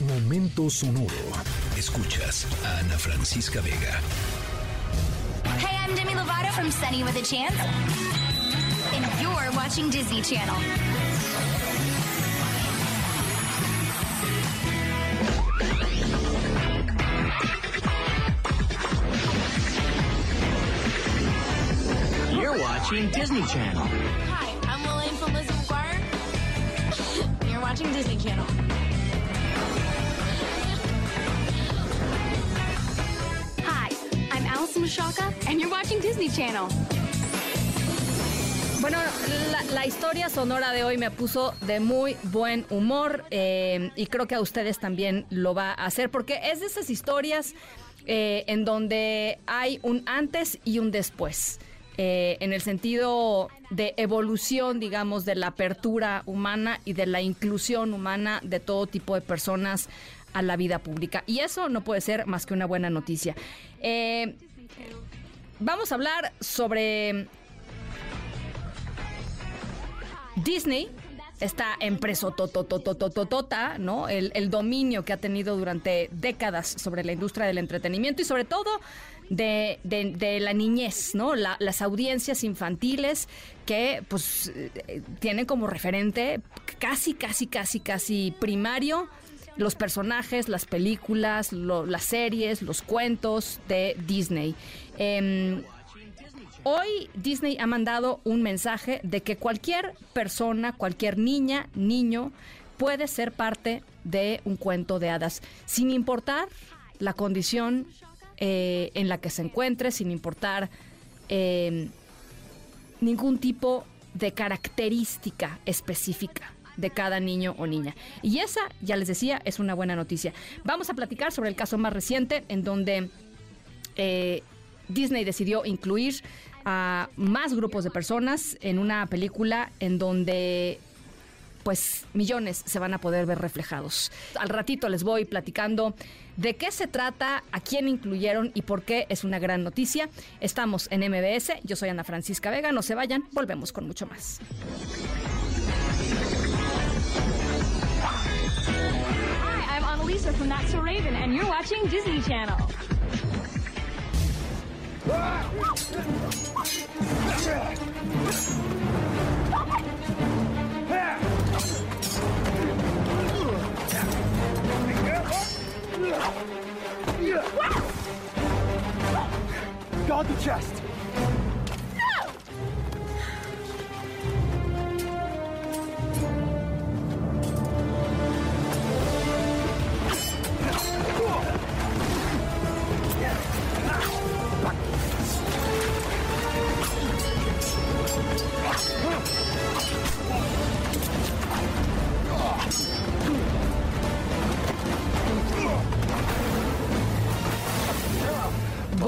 Momento sonoro. Escuchas a Ana Francisca Vega. Hey, I'm Demi Lovato from Sunny with a Chance. And you're watching Disney Channel. You're watching Disney Channel. Hi, I'm Lillian from Lizzie McGuire. You're watching Disney Channel. Mashaka, and you're watching Disney Channel. Bueno, la, historia sonora de hoy me puso de muy buen humor eh, y creo que a ustedes también lo va a hacer porque es de esas historias eh, en donde hay un antes y un después. eh, en el sentido de evolución, digamos, de la apertura humana y de la inclusión humana de todo tipo de personas a la vida pública. Y eso no puede ser más que una buena noticia. Vamos a hablar sobre Disney, esta empresa totototototota, ¿no? El, dominio que ha tenido durante décadas sobre la industria del entretenimiento y sobre todo de, la niñez, ¿no? La- las audiencias infantiles que pues eh, tienen como referente casi, casi, casi, casi primario los personajes, las películas, lo- las series, los cuentos de Disney. Em, Hoy Disney ha mandado un mensaje de que cualquier persona, cualquier niña, niño, puede ser parte de un cuento de hadas, sin importar la condición eh, en la que se encuentre, sin importar eh, ningún tipo de característica específica de cada niño o niña. Y esa, ya les decía, es una buena noticia. Vamos a platicar sobre el caso más reciente en donde eh, Disney decidió incluir a más grupos de personas en una película en donde pues millones se van a poder ver reflejados. Al ratito les voy platicando de qué se trata, a quién incluyeron y por qué es una gran noticia. Estamos en MBS, yo soy Ana Francisca Vega, no se vayan, volvemos con mucho más. Annalisa from That's So Raven, and you're watching Disney Channel. Guard the chest!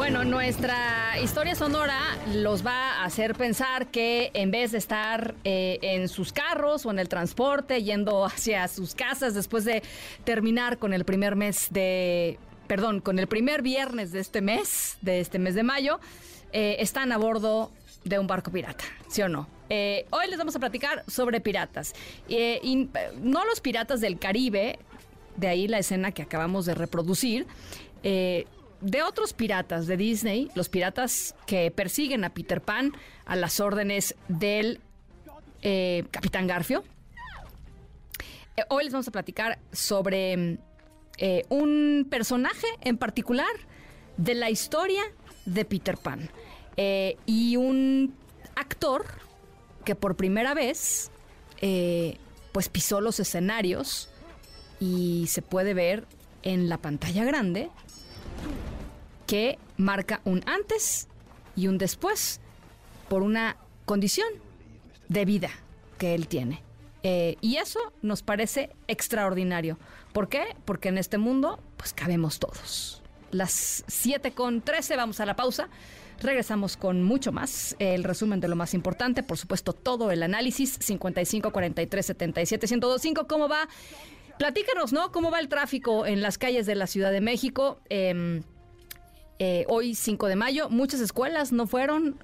Bueno, nuestra historia sonora los va a hacer pensar que en vez de estar eh, en sus carros o en el transporte yendo hacia sus casas después de terminar con el primer mes de, perdón, con el primer viernes de este mes, de este mes de mayo, eh, están a bordo de un barco pirata, ¿sí o no? Eh, hoy les vamos a platicar sobre piratas. Eh, y, no los piratas del Caribe, de ahí la escena que acabamos de reproducir. eh, de otros piratas de Disney, los piratas que persiguen a Peter Pan a las órdenes del eh, Capitán Garfio. Eh, hoy les vamos a platicar sobre eh, un personaje en particular de la historia de Peter Pan y un actor que por primera vez pues pisó los escenarios y se puede ver en la pantalla grande que marca un antes y un después por una condición de vida que él tiene. Eh, y eso nos parece extraordinario. ¿Por qué? Porque en este mundo, pues cabemos todos. Las 7 con 13, vamos a la pausa. Regresamos con mucho más. El resumen de lo más importante, por supuesto, todo el análisis. 55 43 77 1025. ¿Cómo va? Platícanos, ¿no? ¿Cómo va el tráfico en las calles de la Ciudad de México? Em, eh, hoy 5 de mayo, muchas escuelas no fueron,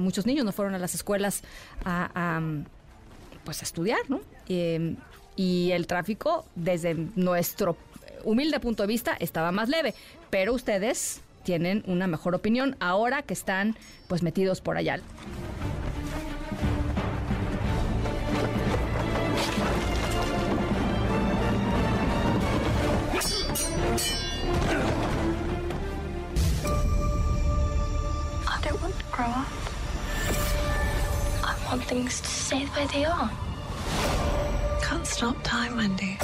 muchos niños no fueron a las escuelas a, pues estudiar, ¿no? Eh, y el tráfico desde nuestro humilde punto de vista estaba más leve, pero ustedes tienen una mejor opinión ahora que están pues metidos por allá. I want to grow up. I want things to stay the way they are. Can't stop time, Wendy.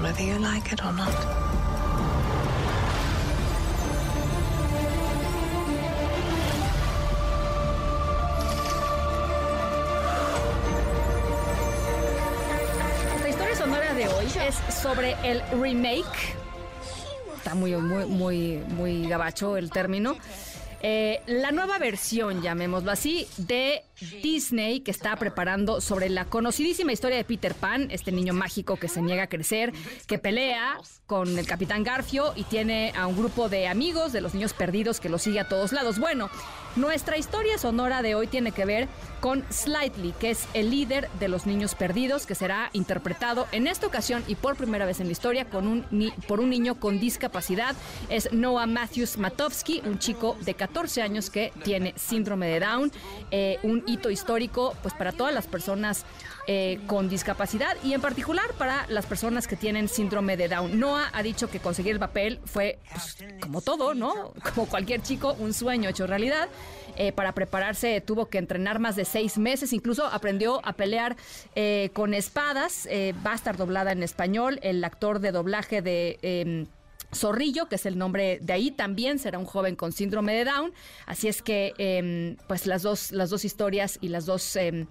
Whether you like it or not. La historia sonora de hoy es sobre el remake. Está muy, muy, muy, muy gabacho el término. Eh, la nueva versión, llamémoslo así, de Disney que está preparando sobre la conocidísima historia de Peter Pan, este niño mágico que se niega a crecer, que pelea con el capitán Garfio y tiene a un grupo de amigos de los niños perdidos que lo sigue a todos lados. Bueno, nuestra historia sonora de hoy tiene que ver con Slightly, que es el líder de los niños perdidos, que será interpretado en esta ocasión y por primera vez en la historia con un por un niño con discapacidad. Es Noah Matthews Matowski, un chico de 14 años que tiene síndrome de Down, eh, un histórico pues para todas las personas eh, con discapacidad y en particular para las personas que tienen síndrome de Down. Noah ha dicho que conseguir el papel fue pues, como todo, ¿no? Como cualquier chico, un sueño hecho realidad. Eh, para prepararse tuvo que entrenar más de seis meses, incluso aprendió a pelear eh, con espadas. Eh, va a estar doblada en español. El actor de doblaje de... Zorrillo, que es el nombre de ahí, también será un joven con síndrome de Down. Así es que, em, pues las dos, las dos historias y las dos em,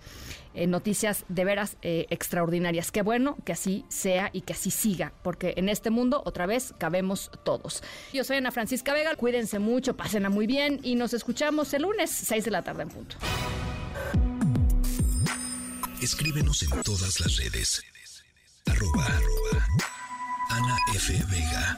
eh, noticias de veras eh, extraordinarias. Qué bueno que así sea y que así siga, porque en este mundo, otra vez, cabemos todos. Yo soy Ana Francisca Vega, cuídense mucho, pásenla muy bien y nos escuchamos el lunes, 6 de la tarde en punto. Escríbenos en todas las redes. Arroba Ana F. Vega.